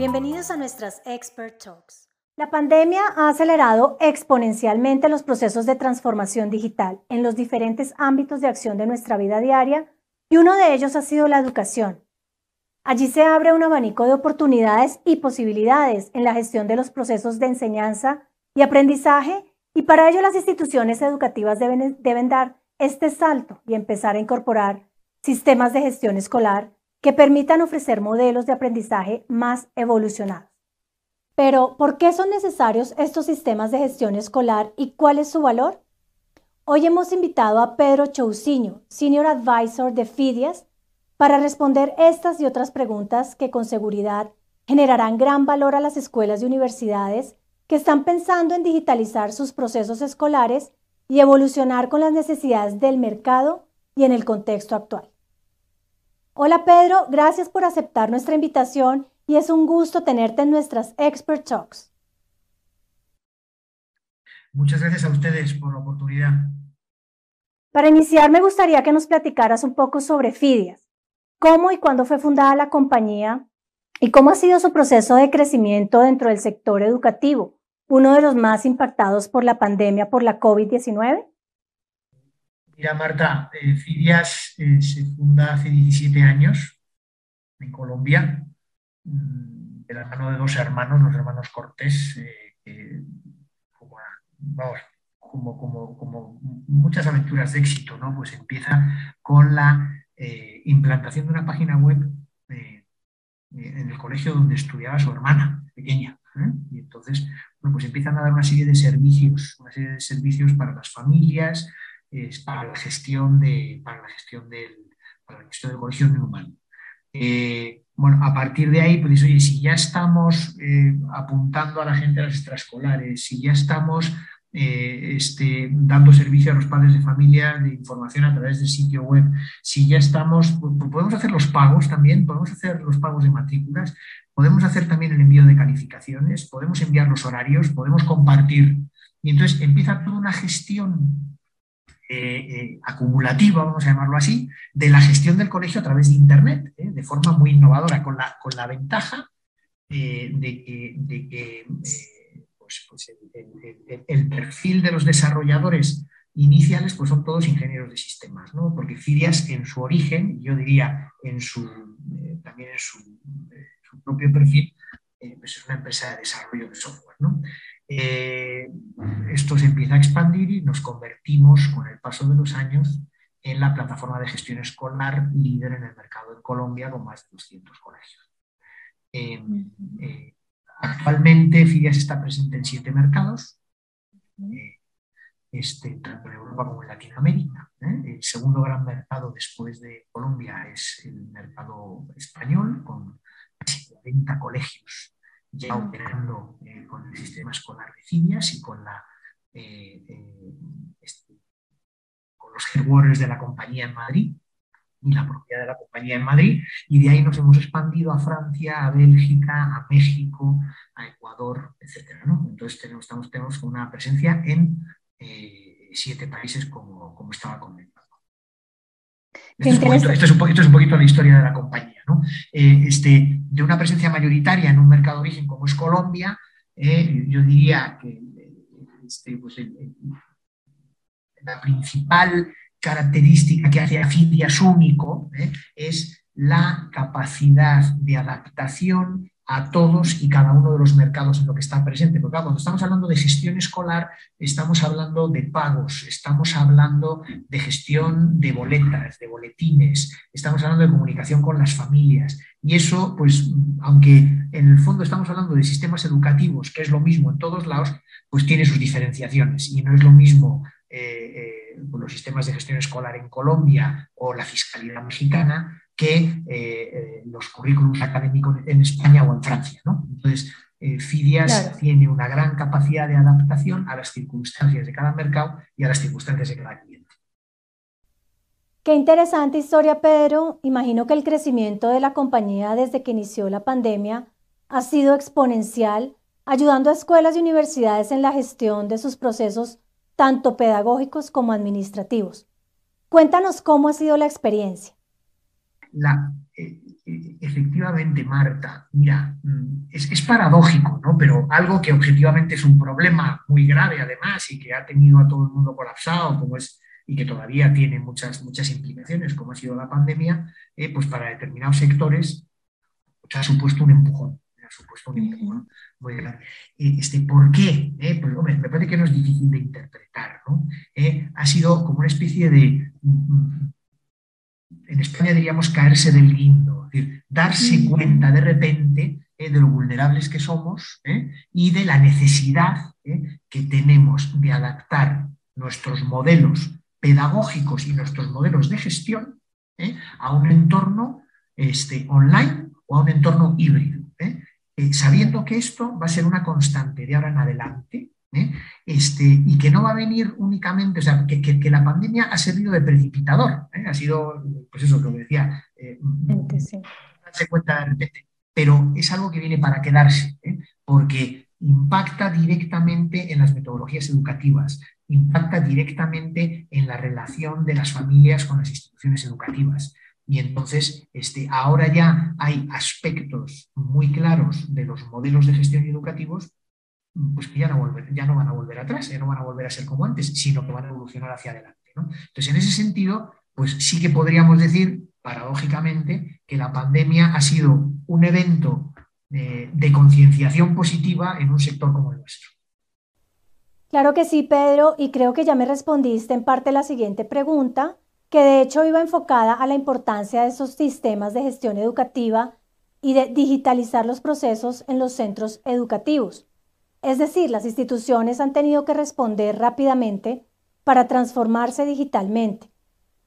Bienvenidos a nuestras Expert Talks. La pandemia ha acelerado exponencialmente los procesos de transformación digital en los diferentes ámbitos de acción de nuestra vida diaria y uno de ellos ha sido la educación. Allí se abre un abanico de oportunidades y posibilidades en la gestión de los procesos de enseñanza y aprendizaje y para ello las instituciones educativas deben, dar este salto y empezar a incorporar sistemas de gestión escolar que permitan ofrecer modelos de aprendizaje más evolucionados. Pero, ¿por qué son necesarios estos sistemas de gestión escolar y cuál es su valor? Hoy hemos invitado a Pedro Chousiño, Senior Advisor de FIDIAS, para responder estas y otras preguntas que con seguridad generarán gran valor a las escuelas y universidades que están pensando en digitalizar sus procesos escolares y evolucionar con las necesidades del mercado y en el contexto actual. Hola Pedro, gracias por aceptar nuestra invitación y es un gusto tenerte en nuestras Expert Talks. Muchas gracias a ustedes por la oportunidad. Para iniciar, me gustaría que nos platicaras un poco sobre Fidias. ¿Cómo y cuándo fue fundada la compañía? ¿Y cómo ha sido su proceso de crecimiento dentro del sector educativo, uno de los más impactados por la pandemia por la COVID-19? Mira, Marta, eh, Fidias eh, se funda hace 17 años en Colombia, mm, de la mano de dos hermanos, los hermanos Cortés, eh, como, como, muchas aventuras de éxito, ¿no? Pues empieza con la implantación de una página web en el colegio donde estudiaba su hermana pequeña. Y entonces, bueno, pues empiezan a dar una serie de servicios, una serie de servicios para las familias, es para la gestión, de, para la gestión, del, para la gestión del colegio Newman. Eh, bueno, a partir de ahí, pues oye, si ya estamos eh, apuntando a la gente a las extraescolares, si ya estamos eh, este, dando servicio a los padres de familia de información a través del sitio web, si ya estamos, pues, pues podemos hacer los pagos también, podemos hacer los pagos de matrículas, podemos hacer también el envío de calificaciones, podemos enviar los horarios, podemos compartir. Y entonces empieza toda una gestión eh, eh, acumulativa, vamos a llamarlo así, de la gestión del colegio a través de Internet, ¿eh? de forma muy innovadora, con la, con la ventaja de que, pues, pues el, perfil de los desarrolladores iniciales pues son todos ingenieros de sistemas, ¿no? porque Fidias en su origen, yo diría en su, también en su, propio perfil, pues es una empresa de desarrollo de software. ¿no? Eh, esto se empieza a expandir y nos convertimos con el paso de los años en la plataforma de gestión escolar líder en el mercado en Colombia con más de 200 colegios. Em, eh, actualmente Fidias está presente en siete mercados, eh, este, tanto en Europa como en Latinoamérica. El segundo gran mercado después de Colombia es el mercado español, con casi 40 colegios ya operando eh, con el sistema escolar de Civias y con, la, eh, eh, este, con los headquarters de la compañía en Madrid y la propiedad de la compañía en Madrid, y de ahí nos hemos expandido a Francia, a Bélgica, a México, a Ecuador, etc. Entonces tenemos, tenemos una presencia en siete países como, como estaba comentando. Esto es, un poquito, es, un la historia de la compañía. ¿no? Eh, este, de una presencia mayoritaria en un mercado de origen como es Colombia, eh, yo diría que este, pues la principal característica que hace a Fidias único eh, es la capacidad de adaptación a todos y cada uno de los mercados en lo que está presente. Porque cuando estamos hablando de gestión escolar, estamos hablando de pagos, estamos hablando de gestión de boletas, de boletines, estamos hablando de comunicación con las familias. Y eso, pues, aunque en el fondo estamos hablando de sistemas educativos, que es lo mismo en todos lados, pues tiene sus diferenciaciones. Y no es lo mismo eh, eh, los sistemas de gestión escolar en Colombia o la fiscalidad mexicana que eh, eh, los currículums académicos en España o en Francia. Entonces, eh, FIDIAS tiene una gran capacidad de adaptación a las circunstancias de cada mercado y a las circunstancias de cada cliente. Qué interesante historia, Pedro. Imagino que el crecimiento de la compañía desde que inició la pandemia ha sido exponencial, ayudando a escuelas y universidades en la gestión de sus procesos, tanto pedagógicos como administrativos. Cuéntanos cómo ha sido la experiencia la, eh, efectivamente, Marta, mira, mm, es, paradójico, ¿no? Pero algo que objetivamente es un problema muy grave además y que ha tenido a todo el mundo colapsado, como es y que todavía tiene muchas, muchas implicaciones, como ha sido la pandemia, eh, pues para determinados sectores pues ha supuesto un empujón, ha supuesto un empujón muy grande. Eh, este, ¿Por qué? Eh, pues, me parece que no es difícil de interpretar, ¿no? ha sido como una especie de mm, mm, en España diríamos caerse del guindo, es decir, darse cuenta de repente eh, de lo vulnerables que somos eh, y de la necesidad eh, que tenemos de adaptar nuestros modelos pedagógicos y nuestros modelos de gestión a un entorno este, online o a un entorno híbrido, sabiendo que esto va a ser una constante de ahora en adelante. Este, y que no va a venir únicamente, o sea, que, que, la pandemia ha servido de precipitador, ¿eh? ha sido, pues eso, que decía, eh, darse cuenta de repente, pero es algo que viene para quedarse, porque impacta directamente en las metodologías educativas, impacta directamente en la relación de las familias con las instituciones educativas. Y entonces, este, ahora ya hay aspectos muy claros de los modelos de gestión educativos pues que ya no, ya no van a volver atrás, ya no van a volver a ser como antes, sino que van a evolucionar hacia adelante. Entonces, en ese sentido, pues sí que podríamos decir, paradójicamente, que la pandemia ha sido un evento de, de concienciación positiva en un sector como el nuestro. Claro que sí, Pedro, y creo que ya me respondiste en parte la siguiente pregunta, que de hecho iba enfocada a la importancia de esos sistemas de gestión educativa y de digitalizar los procesos en los centros educativos. Es decir, las instituciones han tenido que responder rápidamente para transformarse digitalmente.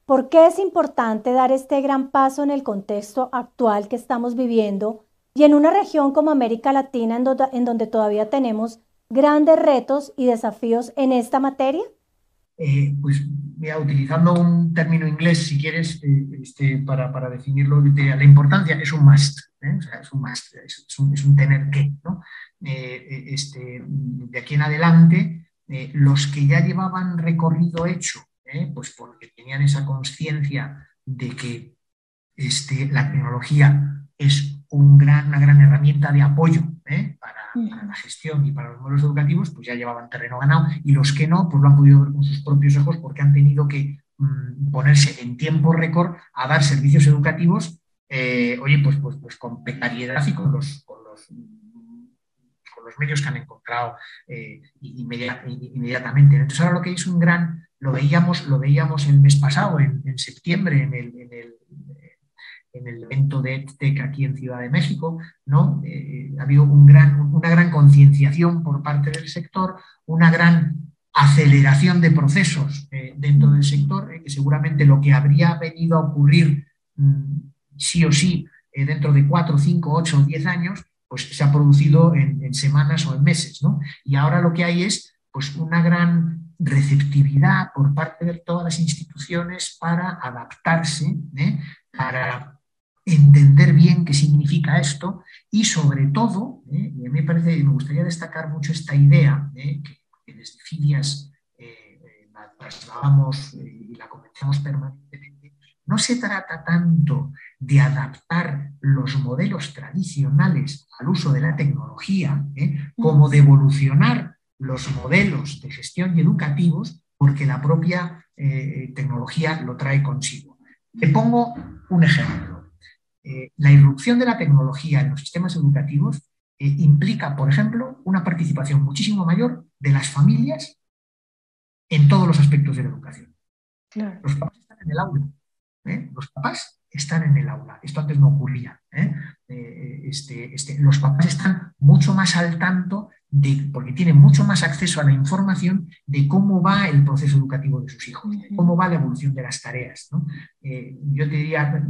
¿Por qué es importante dar este gran paso en el contexto actual que estamos viviendo y en una región como América Latina en, donde todavía tenemos grandes retos y desafíos en esta materia? Eh, pues mira, utilizando un término inglés, si quieres, eh, este, para, para, definirlo, la importancia es un must, ¿eh? es un must, es, un, es un, tener que. ¿no? Eh, este, de aquí en adelante, eh, los que ya llevaban recorrido hecho, eh, pues porque tenían esa conciencia de que este, la tecnología es un gran, una gran herramienta de apoyo para, la gestión y para los modelos educativos, pues ya llevaban terreno ganado y los que no, pues lo han podido ver con sus propios ojos porque han tenido que mm, ponerse en tiempo récord a dar servicios educativos, oye, pues, pues, pues con precariedad y con los, con los los medios que han encontrado eh, inmediatamente. Entonces ahora lo que es un gran, lo veíamos, lo veíamos el mes pasado, en, septiembre, en el, en el, evento de EdTech aquí en Ciudad de México, ¿no? Eh, ha habido un gran, una gran concienciación por parte del sector, una gran aceleración de procesos eh, dentro del sector, que seguramente lo que habría venido a ocurrir mm, sí o sí dentro de cuatro, cinco, ocho o diez años, pues se ha producido en, semanas o en meses. ¿no? Y ahora lo que hay es pues, una gran receptividad por parte de todas las instituciones para adaptarse, ¿eh? para entender bien qué significa esto y sobre todo, ¿eh? y a mí me, parece, me gustaría destacar mucho esta idea ¿eh? que, desde FIDIAS la trasladamos y la comentamos permanentemente, no se trata tanto de adaptar los modelos tradicionales al uso de la tecnología, ¿eh? como de evolucionar los modelos de gestión y educativos, porque la propia eh, tecnología lo trae consigo. Te pongo un ejemplo. Eh, la irrupción de la tecnología en los sistemas educativos implica, por ejemplo, una participación muchísimo mayor de las familias en todos los aspectos de la educación. Los papás están en el aula. Los papás están en el aula. Esto antes no ocurría. ¿eh? Eh, este, este, los papás están mucho más al tanto de, porque tienen mucho más acceso a la información de cómo va el proceso educativo de sus hijos, cómo va la evolución de las tareas. Eh, yo te diría,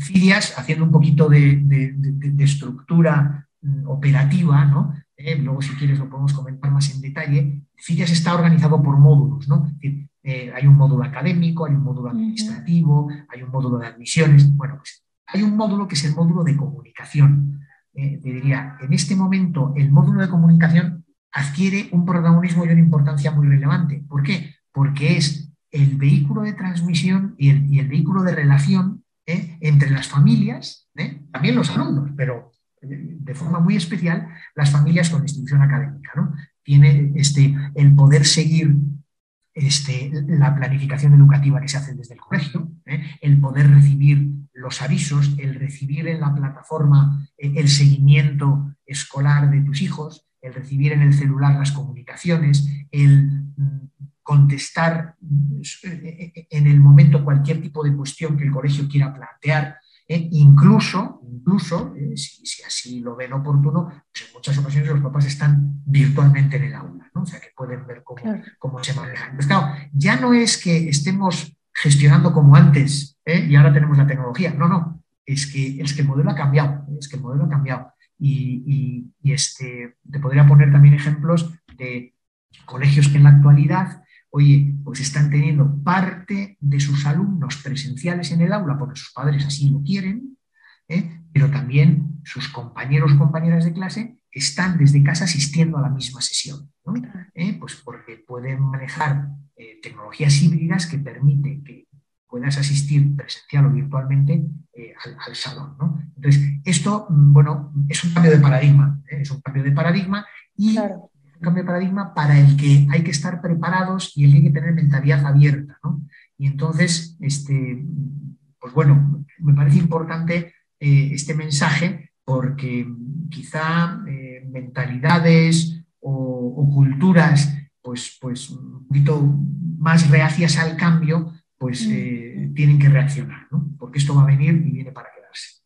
FIDIAS, haciendo un poquito de, estructura mm, operativa, ¿no? luego si quieres lo podemos comentar más en detalle, FIDIAS está organizado por módulos, ¿no? Eh, hay un módulo académico, hay un módulo administrativo, hay un módulo de admisiones. Bueno, pues hay un módulo que es el módulo de comunicación. Eh, te diría, en este momento el módulo de comunicación adquiere un protagonismo y una importancia muy relevante. ¿Por qué? Porque es el vehículo de transmisión y el, vehículo de relación eh, entre las familias también los alumnos, pero de forma muy especial las familias con institución académica. ¿no? Tiene este, el poder seguir este, la planificación educativa que se hace desde el colegio, ¿eh? el poder recibir los avisos, el recibir en la plataforma eh, el seguimiento escolar de tus hijos, el recibir en el celular las comunicaciones, el mm, contestar eh, en el momento cualquier tipo de cuestión que el colegio quiera plantear, incluso, incluso si, así lo ven oportuno, pues en muchas ocasiones los papás están virtualmente en el aula, o sea que pueden ver cómo, se manejan. claro, ya no es que estemos gestionando como antes ¿eh? y ahora tenemos la tecnología, no, no, es que, es que el modelo ha cambiado, es que el modelo ha cambiado. Y, este, te podría poner también ejemplos de colegios que en la actualidad, oye, pues están teniendo parte de sus alumnos presenciales en el aula porque sus padres así lo quieren, ¿eh? pero también sus compañeros o compañeras de clase están desde casa asistiendo a la misma sesión, ¿Eh? Pues porque pueden manejar eh, tecnologías híbridas que permiten que puedas asistir presencial o virtualmente eh, al, salón. Entonces, esto, mm, bueno, es un cambio de paradigma, es un cambio de paradigma y cambio de paradigma para el que hay que estar preparados y el que hay que tener mentalidad abierta. Y entonces, este, pues bueno, me parece importante este mensaje porque quizá mentalidades o, culturas pues, pues un poquito más reacias al cambio, pues mm. eh, tienen que reaccionar, ¿no? porque esto va a venir y viene para quedarse.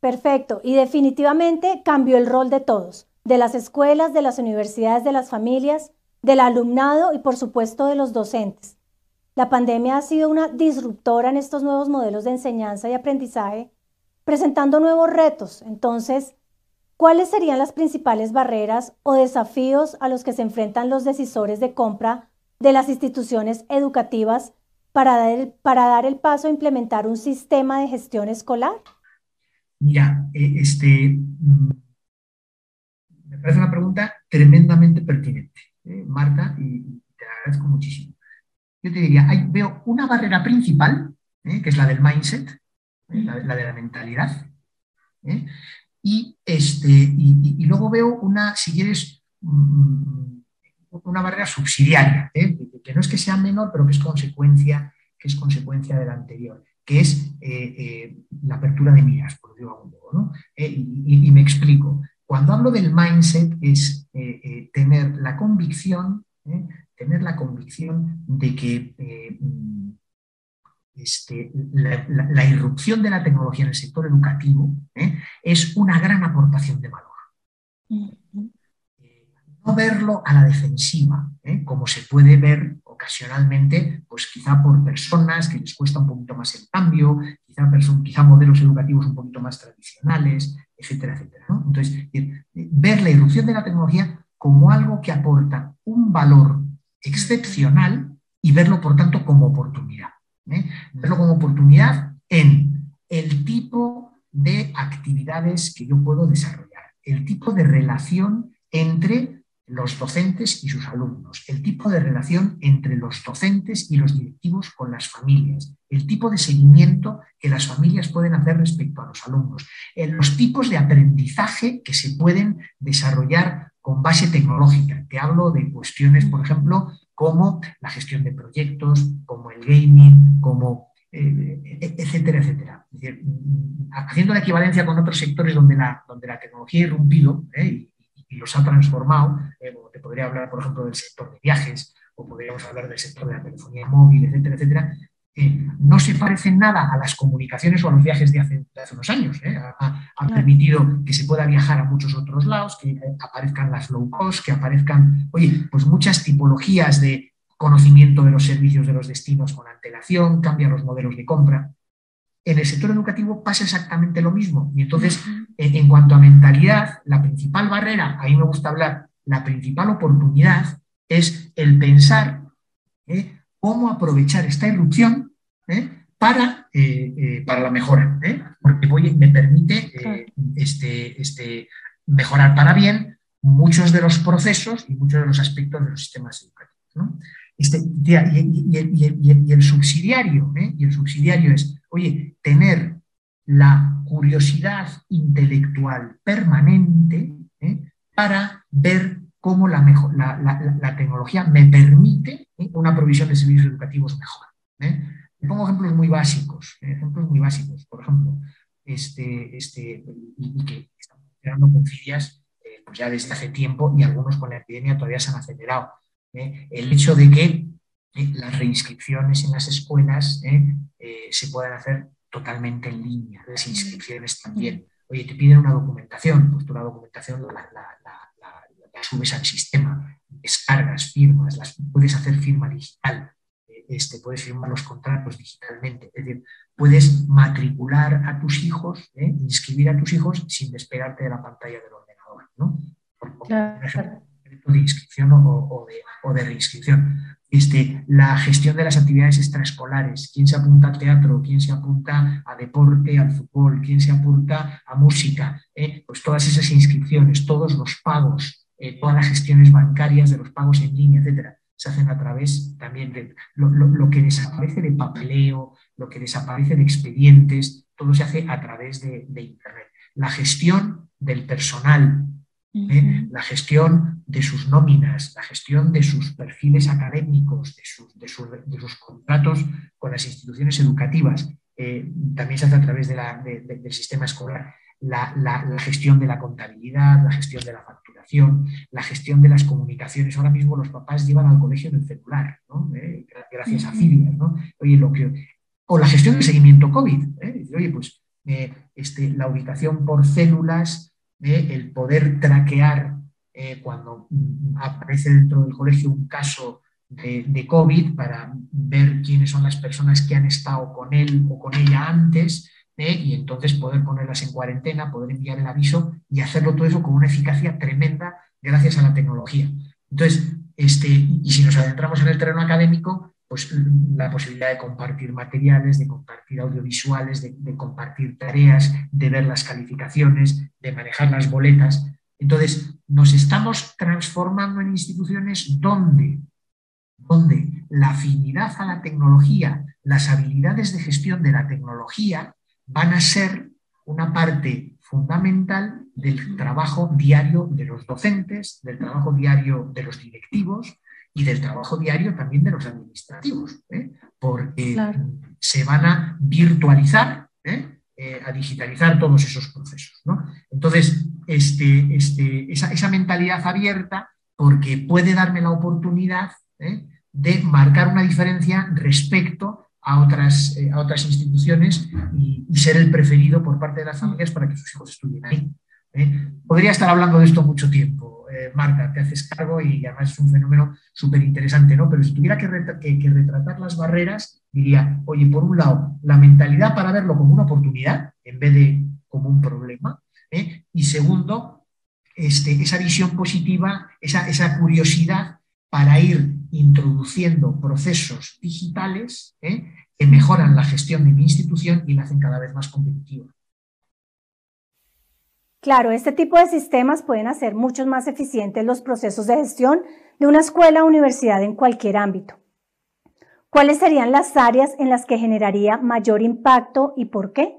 Perfecto, y definitivamente cambió el rol de todos, de las escuelas, de las universidades, de las familias, del alumnado y por supuesto de los docentes. La pandemia ha sido una disruptora en estos nuevos modelos de enseñanza y aprendizaje, presentando nuevos retos. Entonces, ¿Cuáles serían las principales barreras o desafíos a los que se enfrentan los decisores de compra de las instituciones educativas para dar el, para dar el paso a implementar un sistema de gestión escolar? Mira, eh, este, mm, parece una pregunta tremendamente pertinente, eh, Marta, y te agradezco muchísimo. Yo te diría, veo una barrera principal, eh, que es la del mindset, la, la, de la mentalidad, y, este, y, luego veo una, si quieres, mm, una barrera subsidiaria, ¿eh? que no es que sea menor, pero que es consecuencia, que es consecuencia de la anterior, que es eh, eh, la apertura de miras, por decirlo algún modo. ¿no? Y, me explico. Cuando hablo del mindset es tener la convicción, tener la convicción de que este, la, irrupción de la tecnología en el sector educativo ¿eh? es una gran aportación de valor. Eh, no verlo a la defensiva, ¿eh? como se puede ver ocasionalmente, pues quizá por personas que les cuesta un poquito más el cambio, quizá, quizá modelos educativos un poquito más tradicionales, etcétera, etcétera. Entonces, ver la irrupción de la tecnología como algo que aporta un valor excepcional y verlo, por tanto, como oportunidad. ¿eh? verlo como oportunidad en el tipo de actividades que yo puedo desarrollar, el tipo de relación entre los docentes y sus alumnos, el tipo de relación entre los docentes y los directivos con las familias, el tipo de seguimiento que las familias pueden hacer respecto a los alumnos, los tipos de aprendizaje que se pueden desarrollar con base tecnológica. Te hablo de cuestiones, por ejemplo, como la gestión de proyectos, como el gaming, como eh, e, etcétera, etcétera. Mm, haciendo la equivalencia con otros sectores donde la, tecnología ha irrumpido ¿eh? y, los ha transformado, eh, te podría hablar, por ejemplo, del sector de viajes, o podríamos hablar del sector de la telefonía móvil, etcétera, etcétera, no se parecen nada a las comunicaciones o a los viajes de hace, unos años. ¿eh? Ha, permitido que se pueda viajar a muchos otros lados, que aparezcan las low cost, que aparezcan, oye, pues muchas tipologías de conocimiento de los servicios de los destinos con antelación, cambian los modelos de compra. En el sector educativo pasa exactamente lo mismo. Y entonces, en, cuanto a mentalidad, la principal barrera, a mí me gusta hablar, la principal oportunidad es el pensar ¿eh? Cómo aprovechar esta irrupción ¿eh? para, eh, eh, para la mejora, porque me permite este, este, mejorar para bien muchos de los procesos y muchos de los aspectos de los sistemas educativos. Este, y, el subsidiario, y el subsidiario es, oye, tener la curiosidad intelectual permanente para ver cómo la, la, tecnología me permite una provisión de servicios educativos mejor. pongo ejemplos muy básicos, ejemplos muy básicos. Por ejemplo, este, este, y, que estamos funcionando con filias eh, pues ya desde hace tiempo y algunos con la epidemia todavía se han acelerado. ¿eh? El hecho de que eh, las reinscripciones en las escuelas se puedan hacer totalmente en línea, las inscripciones también. Oye, te piden una documentación, pues tú la documentación la, subes al sistema, descargas, firmas, las puedes hacer firma digital, este, puedes firmar los contratos digitalmente. Es decir, puedes matricular a tus hijos, ¿eh? inscribir a tus hijos sin despegarte de la pantalla del ordenador, ¿no? Por, ejemplo, de inscripción o, de, reinscripción. Este, la gestión de las actividades extraescolares, quién se apunta al teatro, quién se apunta a deporte, al fútbol, quién se apunta a música, ¿eh? pues todas esas inscripciones, todos los pagos, eh, todas las gestiones bancarias de los pagos en línea, etcétera, se hacen a través también de lo que desaparece de papeleo, lo que desaparece de expedientes, todo se hace a través de, Internet. La gestión del personal, ¿eh? la gestión de sus nóminas, la gestión de sus perfiles académicos, de sus, contratos con las instituciones educativas, eh, también se hace a través del sistema escolar. La, gestión de la contabilidad, la gestión de la facturación, la gestión de las comunicaciones. Ahora mismo los papás llevan al colegio en el celular, eh, gracias a Filias. Oye, lo que, o la gestión del seguimiento COVID. ¿eh? Oye, pues eh, este, la ubicación por células, el poder traquear cuando mm, aparece dentro del colegio un caso de, COVID para ver quiénes son las personas que han estado con él o con ella antes y entonces poder ponerlas en cuarentena, poder enviar el aviso y hacerlo todo eso con una eficacia tremenda gracias a la tecnología. Entonces, este, y si nos adentramos en el terreno académico, pues, la posibilidad de compartir materiales, de compartir audiovisuales, de, compartir tareas, de ver las calificaciones, de manejar las boletas. Entonces, nos estamos transformando en instituciones donde, donde la afinidad a la tecnología, las habilidades de gestión de la tecnología van a ser una parte fundamental del trabajo diario de los docentes, del trabajo diario de los directivos, y del trabajo diario también de los administrativos, ¿eh? porque se van a virtualizar, ¿eh? Eh, a digitalizar todos esos procesos. Entonces, este, este, esa, mentalidad abierta, porque puede darme la oportunidad de marcar una diferencia respecto a otras, a otras instituciones y, ser el preferido por parte de las familias para que sus hijos estudien ahí. Podría estar hablando de esto mucho tiempo, eh, Marta, te haces cargo y además es un fenómeno súper interesante, ¿no? Pero si tuviera que, retratar las barreras, diría, oye, por un lado, la mentalidad para verlo como una oportunidad en vez de como un problema, ¿eh? y segundo, este, esa visión positiva, esa, esa, curiosidad para ir introduciendo procesos digitales ¿eh? que mejoran la gestión de mi institución y la hacen cada vez más competitiva. Claro, este tipo de sistemas pueden hacer mucho más eficientes los procesos de gestión de una escuela o universidad en cualquier ámbito. ¿Cuáles serían las áreas en las que generaría mayor impacto y por qué?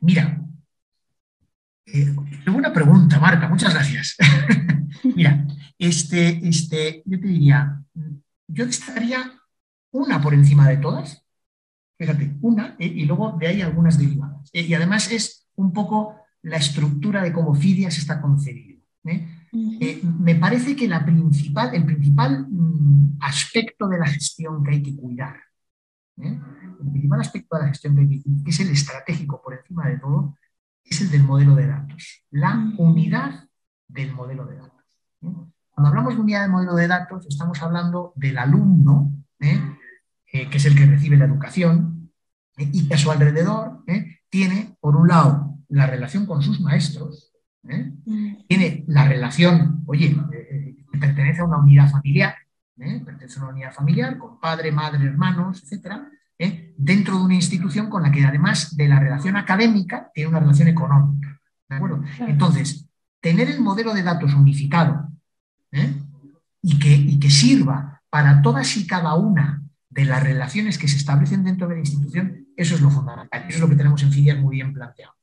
Mira, eh, buena pregunta, Marta, muchas gracias. Mira, este, este, yo te diría, yo destacaría una por encima de todas, fíjate, una, eh, y luego de ahí algunas derivadas. Eh, y además es un poco la estructura de cómo FIDIAS está concebido. ¿eh? Me parece que la principal, el principal mm, aspecto de la gestión que hay que cuidar, el principal aspecto de la gestión que, hay que, que es el estratégico por encima de todo, es el del modelo de datos, la unidad del modelo de datos. Cuando hablamos de unidad del modelo de datos, estamos hablando del alumno, que es el que recibe la educación, y que a su alrededor tiene, por un lado, la relación con sus maestros, ¿eh? mm. tiene la relación, oye, eh, eh, pertenece a una unidad familiar, pertenece a una unidad familiar con padre, madre, hermanos, etcétera, dentro de una institución con la que además de la relación académica tiene una relación económica. ¿de acuerdo? Entonces, tener el modelo de datos unificado y, que, y que sirva para todas y cada una de las relaciones que se establecen dentro de la institución, eso es lo fundamental. Eso es lo que tenemos en FIDIAS muy bien planteado.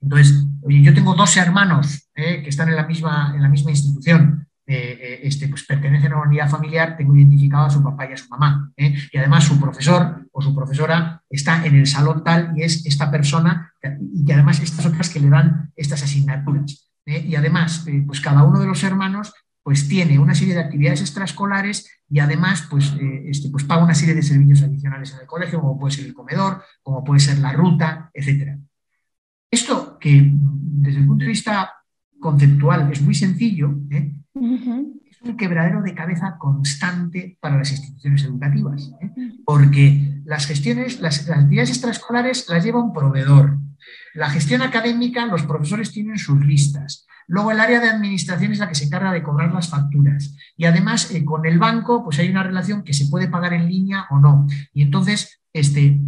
Entonces, oye, yo tengo dos hermanos eh, que están en la misma, en la misma institución, eh, eh, este, pues pertenecen a una unidad familiar, tengo identificado a su papá y a su mamá. Y además su profesor o su profesora está en el salón tal y es esta persona y que además estas otras que le dan estas asignaturas. Y además, pues cada uno de los hermanos pues tiene una serie de actividades extraescolares y además pues, este, pues paga una serie de servicios adicionales en el colegio, como puede ser el comedor, como puede ser la ruta, etcétera. Esto que desde el punto de vista conceptual es muy sencillo, ¿eh? Es un quebradero de cabeza constante para las instituciones educativas, ¿eh? porque las gestiones, las, actividades extraescolares las lleva un proveedor. La gestión académica, los profesores tienen sus listas. Luego el área de administración es la que se encarga de cobrar las facturas. Y además eh, con el banco pues hay una relación que se puede pagar en línea o no. Y entonces este,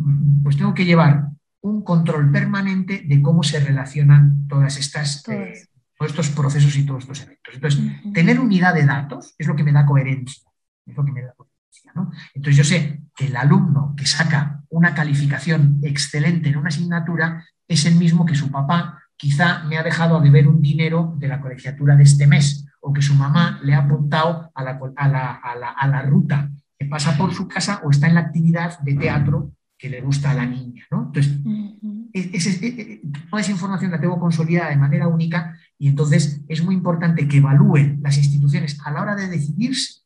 pues tengo que llevar un control permanente de cómo se relacionan todas estas, eh, todos estos procesos y todos estos eventos. Entonces, tener unidad de datos es lo que me da coherencia. Es lo que me da coherencia Entonces, yo sé que el alumno que saca una calificación excelente en una asignatura es el mismo que su papá quizá me ha dejado a deber un dinero de la colegiatura de este mes o que su mamá le ha apuntado a la, a la, a la, a la ruta que pasa por su casa o está en la actividad de teatro que le gusta a la niña. ¿no? Entonces, e, e, e, toda esa información la tengo consolidada de manera única y entonces es muy importante que evalúen las instituciones a la hora de decidirse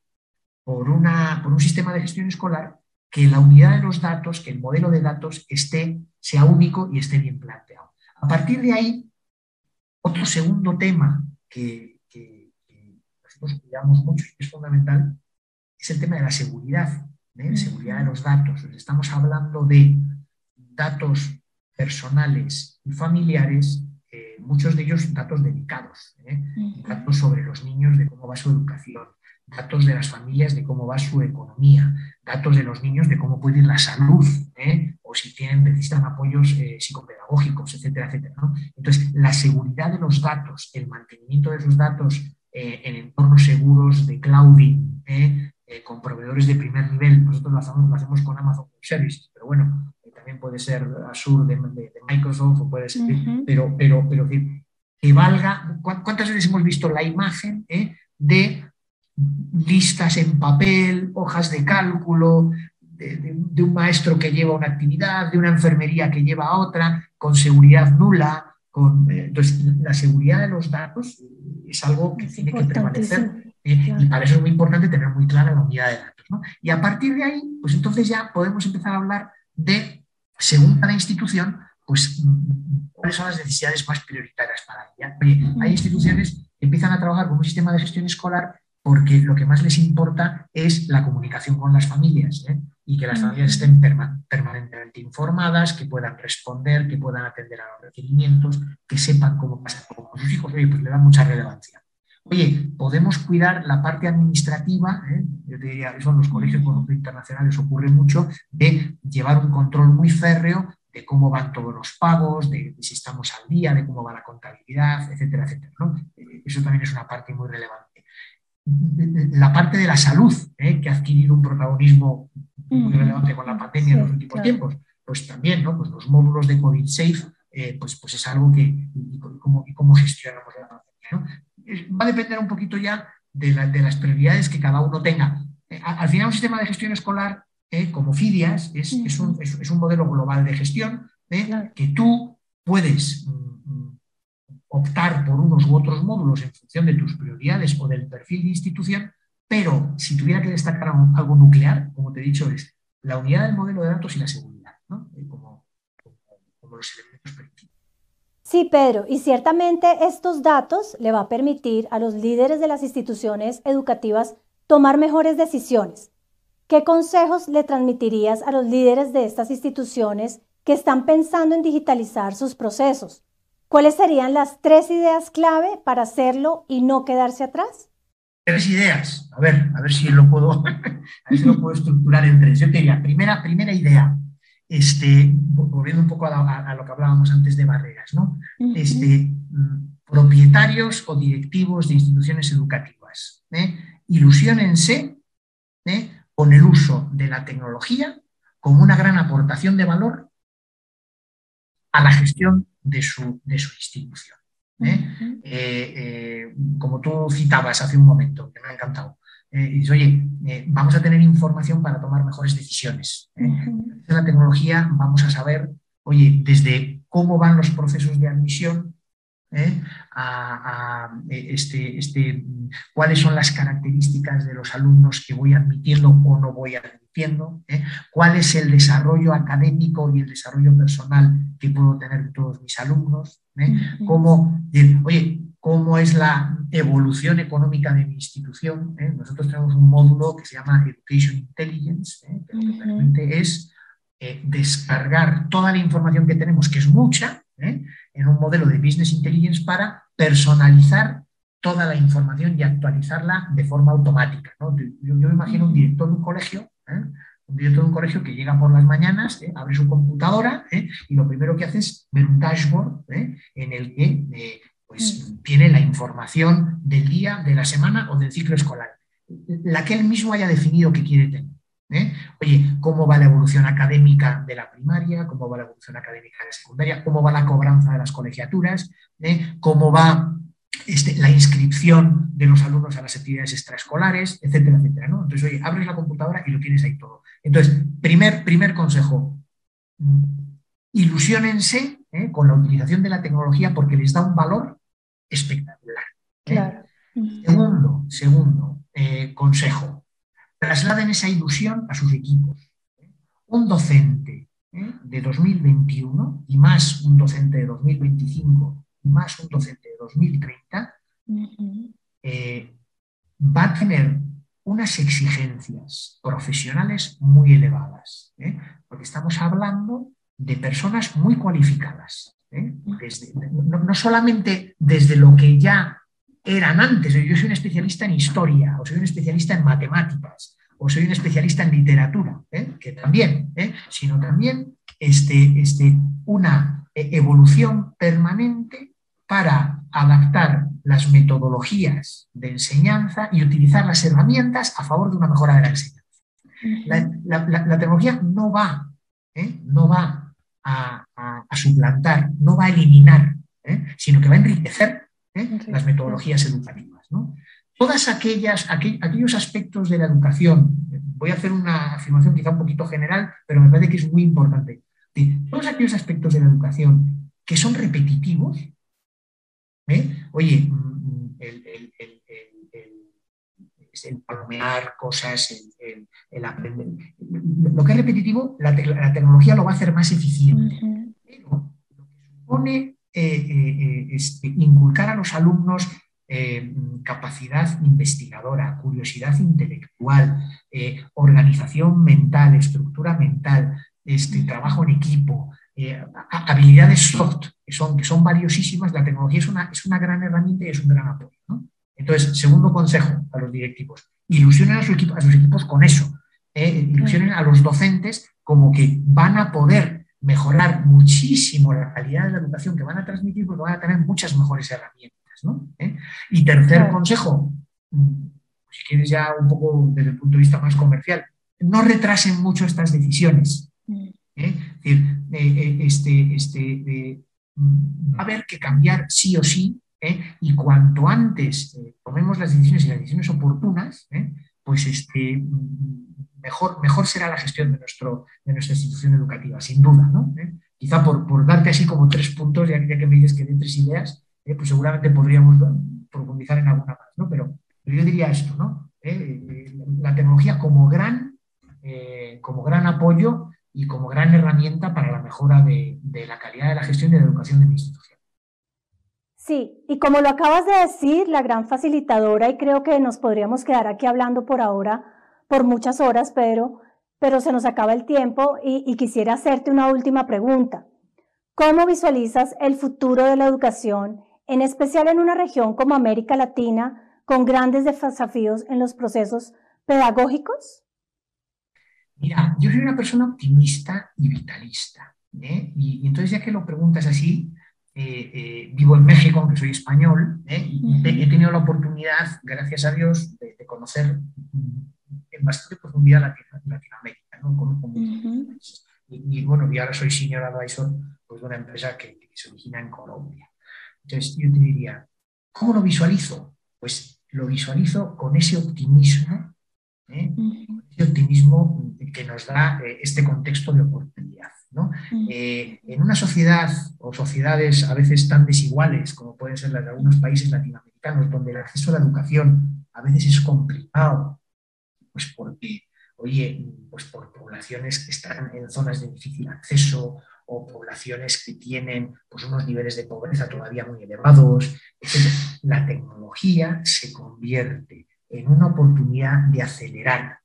por, una, por un sistema de gestión escolar que la unidad de los datos, que el modelo de datos esté, sea único y esté bien planteado. A partir de ahí, otro segundo tema que, que, nosotros cuidamos mucho y que es fundamental es el tema de la seguridad. ¿eh? seguridad de los datos. Estamos hablando de datos personales y familiares, eh, muchos de ellos datos delicados, ¿eh? datos sobre los niños de cómo va su educación, datos de las familias de cómo va su economía, datos de los niños de cómo puede ir la salud, o si tienen, necesitan apoyos psicopedagógicos, etcétera, etcétera. Entonces, la seguridad de los datos, el mantenimiento de esos datos en entornos seguros de clouding, eh, con proveedores de primer nivel. Nosotros lo hacemos, lo hacemos con Amazon Services, pero bueno, eh, puede ser Azure de, Microsoft o puede ser, pero, pero, pero que valga. ¿Cuántas veces hemos visto la imagen eh, de listas en papel, hojas de cálculo, de, un maestro que lleva una actividad, de una enfermería que lleva a otra, con seguridad nula? Con, entonces, la seguridad de los datos es algo que tiene que prevalecer ¿eh? Y para eso es muy importante tener muy clara la unidad de datos. Y a partir de ahí, pues entonces ya podemos empezar a hablar de, según cada institución, pues cuáles son las necesidades más prioritarias para ella. Oye, hay instituciones que empiezan a trabajar con un sistema de gestión escolar porque lo que más les importa es la comunicación con las familias ¿eh? y que las familias estén permanentemente informadas, que puedan responder, que puedan atender a los requerimientos, que sepan cómo pasa con sus hijos. Oye, pues le dan mucha relevancia. Oye, podemos cuidar la parte administrativa, ¿eh? yo te diría, eso en los colegios internacionales ocurre mucho, de llevar un control muy férreo de cómo van todos los pagos, de, si estamos al día, de cómo va la contabilidad, etcétera, etcétera. Eh, eso también es una parte muy relevante. La parte de la salud, ¿eh? que ha adquirido un protagonismo muy relevante con la pandemia en los últimos tiempos, pues también, ¿no? Pues los módulos de COVID Safe, pues, pues es algo que, y, cómo, y cómo gestionamos la pandemia. ¿no? Va a depender un poquito ya de, las prioridades que cada uno tenga. Eh, al final, un sistema de gestión escolar, eh, como FIDIAS, es, un, modelo global de gestión ¿eh? que tú puedes mm, mm, optar por unos u otros módulos en función de tus prioridades o del perfil de institución, pero si tuviera que destacar algo nuclear, como te he dicho, es la unidad del modelo de datos y la seguridad, como, como los elementos principales. Sí, Pedro, y ciertamente estos datos le va a permitir a los líderes de las instituciones educativas tomar mejores decisiones. ¿Qué consejos le transmitirías a los líderes de estas instituciones que están pensando en digitalizar sus procesos? ¿Cuáles serían las tres ideas clave para hacerlo y no quedarse atrás? Tres ideas. A ver, a ver si lo puedo, a ver si lo puedo estructurar en tres. Yo te primera, primera idea, este, volviendo un poco a, lo que hablábamos antes de barreras, ¿no? este, mm, propietarios o directivos de instituciones educativas. ¿eh? Ilusionense ¿eh? con el uso de la tecnología como una gran aportación de valor a la gestión de su, de su institución. ¿eh? Eh, eh, como tú citabas hace un momento, que me ha encantado, dices, oye, vamos a tener información para tomar mejores decisiones. En la tecnología vamos a saber, oye, desde cómo van los procesos de admisión, a, este, este, cuáles son las características de los alumnos que voy admitiendo o no voy admitiendo, cuál es el desarrollo académico y el desarrollo personal que puedo tener de todos mis alumnos, cómo, oye, cómo es la evolución económica de mi institución. Nosotros tenemos un módulo que se llama Education Intelligence, que lo que permite es eh, descargar toda la información que tenemos, que es mucha, en un modelo de Business Intelligence para personalizar toda la información y actualizarla de forma automática. Yo, me imagino un director de un colegio, ¿eh? un director de un colegio que llega por las mañanas, ¿eh? abre su computadora ¿eh? y lo primero que hace es ver un dashboard en el que pues, tiene la información del día, de la semana o del ciclo escolar, la que él mismo haya definido que quiere tener. ¿eh? Oye, ¿cómo va la evolución académica de la primaria? ¿Cómo va la evolución académica de la secundaria? ¿Cómo va la cobranza de las colegiaturas? ¿Eh? ¿Cómo va este, la inscripción de los alumnos a las actividades extraescolares? Etcétera, etcétera. Entonces, oye, abres la computadora y lo tienes ahí todo. Entonces, primer, primer consejo, ilusionense ¿eh? con la utilización de la tecnología porque les da un valor espectacular. Segundo, segundo consejo, trasladen esa ilusión a sus equipos. Un docente ¿eh? de 2021 y más un docente de 2025 y más un docente de 2030 eh, va a tener unas exigencias profesionales muy elevadas, ¿eh? porque estamos hablando de personas muy cualificadas, no, solamente desde lo que ya eran antes. Yo soy un especialista en historia, o soy un especialista en matemáticas, o soy un especialista en literatura, ¿eh? que también, ¿eh? sino también este, este, una evolución permanente para adaptar las metodologías de enseñanza y utilizar las herramientas a favor de una mejora de la enseñanza. La, tecnología no va, ¿eh? no va a, a, suplantar, no va a eliminar, sino que va a enriquecer ¿eh? las metodologías educativas. ¿no? Todas aquellas, aquellos aspectos de la educación, voy a hacer una afirmación quizá un poquito general, pero me parece que es muy importante. Todos aquellos aspectos de la educación que son repetitivos, ¿eh? oye, mm, el, el, palomear cosas, el, aprender. Lo que es repetitivo, la, tecnología lo va a hacer más eficiente. Pero lo que supone eh, eh, este, inculcar a los alumnos eh, capacidad investigadora, curiosidad intelectual, organización mental, estructura mental, este, trabajo en equipo, habilidades soft, que son, que son valiosísimas. La tecnología es una, es una gran herramienta y es un gran apoyo. Entonces, segundo consejo a los directivos, ilusionen a, su equipo, a sus equipos con eso. Ilusionen a los docentes como que van a poder mejorar muchísimo la calidad de la educación que van a transmitir porque van a tener muchas mejores herramientas. ¿Eh? Y tercer consejo, mm, si quieres ya un poco desde el punto de vista más comercial, no retrasen mucho estas decisiones. Mm. ¿Eh? Es decir, eh, este, este, mm, va a haber que cambiar sí o sí, y cuanto antes tomemos las decisiones y las decisiones oportunas, pues este, mejor, mejor será la gestión de, nuestro, de nuestra institución educativa, sin duda. ¿no? ¿Eh? Quizá por, por, darte así como tres puntos, ya, que me dices que de tres ideas, ¿eh? pues seguramente podríamos profundizar en alguna más. ¿no? Pero, yo diría esto, ¿no? ¿Eh? la tecnología como gran, como gran apoyo y como gran herramienta para la mejora de, de la calidad de la gestión y de la educación de mi institución. Sí, y como lo acabas de decir, la gran facilitadora, y creo que nos podríamos quedar aquí hablando por ahora, por muchas horas, Pedro, pero se nos acaba el tiempo y, quisiera hacerte una última pregunta. ¿Cómo visualizas el futuro de la educación, en especial en una región como América Latina, con grandes desafíos en los procesos pedagógicos? Mira, yo soy una persona optimista y vitalista. ¿eh? Y, entonces, ya que lo preguntas así, eh, eh, vivo en México, aunque soy español, y he tenido la oportunidad, gracias a Dios, de, de conocer en bastante profundidad Latinoamérica, ¿no? y, bueno, y ahora soy senior advisor pues, de una empresa que, se origina en Colombia. Entonces, yo te diría, ¿cómo lo visualizo? Pues lo visualizo con ese optimismo, ¿eh? ese optimismo que nos da eh, este contexto de oportunidad. ¿no? Eh, en una sociedad o sociedades a veces tan desiguales como pueden ser las de algunos países latinoamericanos, donde el acceso a la educación a veces es complicado, pues porque oye, pues por poblaciones que están en zonas de difícil acceso o poblaciones que tienen pues, unos niveles de pobreza todavía muy elevados, La tecnología se convierte en una oportunidad de acelerar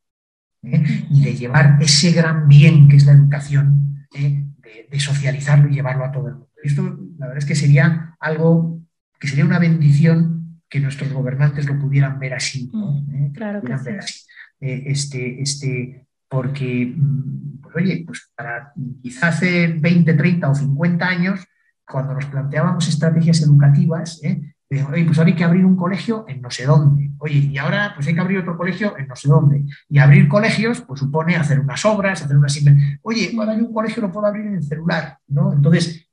¿eh? y de llevar ese gran bien que es la educación, ¿eh? de, socializarlo y llevarlo a todo el mundo. esto, la verdad es que sería algo que sería una bendición que nuestros gobernantes lo pudieran ver así. ¿Eh? Claro que sí. Eh, este, este, porque, mm, pues, oye, pues para quizás hace 20, 30 o 50 años, cuando nos planteábamos estrategias educativas, ¿eh? pues ahora hay que abrir un colegio en no sé dónde. Oye, y ahora pues hay que abrir otro colegio en no sé dónde. Y abrir colegios, pues supone hacer unas obras, hacer unas... Oye, ahora hay un colegio lo puedo abrir en el celular, ¿no? Entonces,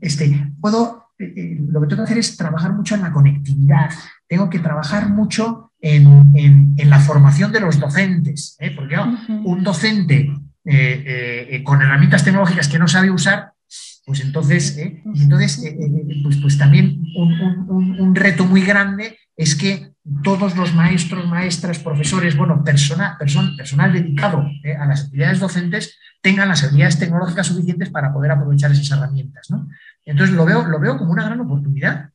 este, puedo, eh, lo que tengo que hacer es trabajar mucho en la conectividad, tengo que trabajar mucho en, la formación de los docentes, ¿eh? porque un docente eh, eh, con herramientas tecnológicas que no sabe usar, pues entonces, entonces pues, pues, también un, reto muy grande es que todos los maestros, maestras, profesores, bueno, personal, personal dedicado a las actividades docentes tengan las habilidades tecnológicas suficientes para poder aprovechar esas herramientas. Entonces lo veo, lo veo como una gran oportunidad.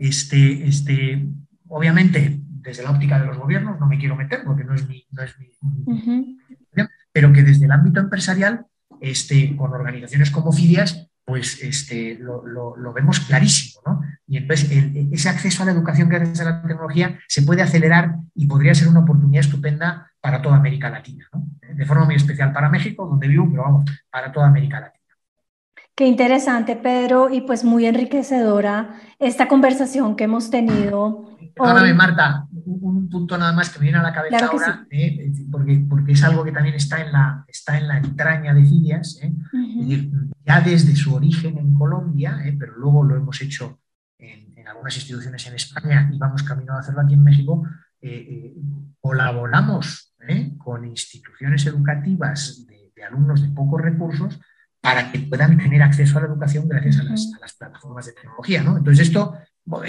Este, este, obviamente desde la óptica de los gobiernos, no me quiero meter porque no es mi, no es mi, pero que desde el ámbito empresarial, este, con organizaciones como FIDIAS, pues este, lo, lo, vemos clarísimo. ¿no? Y entonces ese acceso a la educación gracias a la tecnología se puede acelerar y podría ser una oportunidad estupenda para toda América Latina. ¿no? De forma muy especial para México, donde vivo, pero vamos, para toda América Latina. Qué interesante, Pedro, y pues muy enriquecedora esta conversación que hemos tenido. Perdóname, Marta, un, punto nada más que me viene a la cabeza ahora, eh, porque, porque es algo que también está en la, está en la entraña de Filias, eh, ya desde su origen en Colombia, eh, pero luego lo hemos hecho en, en, algunas instituciones en España y vamos camino a hacerlo aquí en México, colaboramos con instituciones educativas de, de alumnos de pocos recursos para que puedan tener acceso a la educación gracias a las, plataformas de tecnología. ¿no? Entonces, esto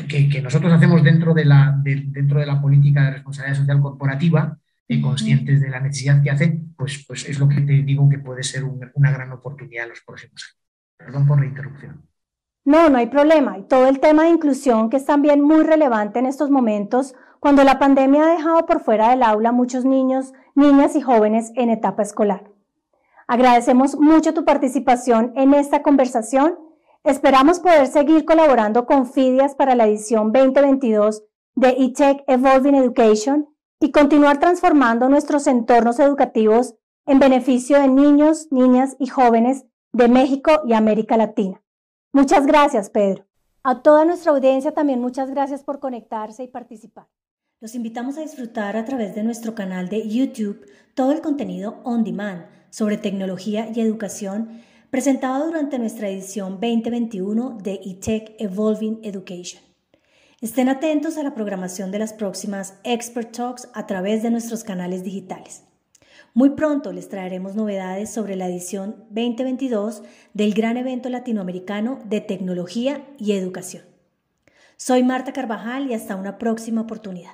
que, nosotros hacemos dentro de, la, dentro de la política de responsabilidad social corporativa, eh, conscientes de la necesidad que hace, pues, pues es lo que te digo que puede ser una gran oportunidad en los próximos años. Perdón por la interrupción. No, no hay problema. Y todo el tema de inclusión que es también muy relevante en estos momentos, cuando la pandemia ha dejado por fuera del aula muchos niños, niñas y jóvenes en etapa escolar. Agradecemos mucho tu participación en esta conversación. Esperamos poder seguir colaborando con FIDIAS para la edición 2022 de eTech Evolving Education y continuar transformando nuestros entornos educativos en beneficio de niños, niñas y jóvenes de México y América Latina. Muchas gracias, Pedro. A toda nuestra audiencia también muchas gracias por conectarse y participar. Los invitamos a disfrutar a través de nuestro canal de YouTube todo el contenido on demand sobre tecnología y educación presentado durante nuestra edición 2021 de eTech Evolving Education. Estén atentos a la programación de las próximas Expert Talks a través de nuestros canales digitales. Muy pronto les traeremos novedades sobre la edición 2022 del gran evento latinoamericano de tecnología y educación. Soy Marta Carvajal y hasta una próxima oportunidad.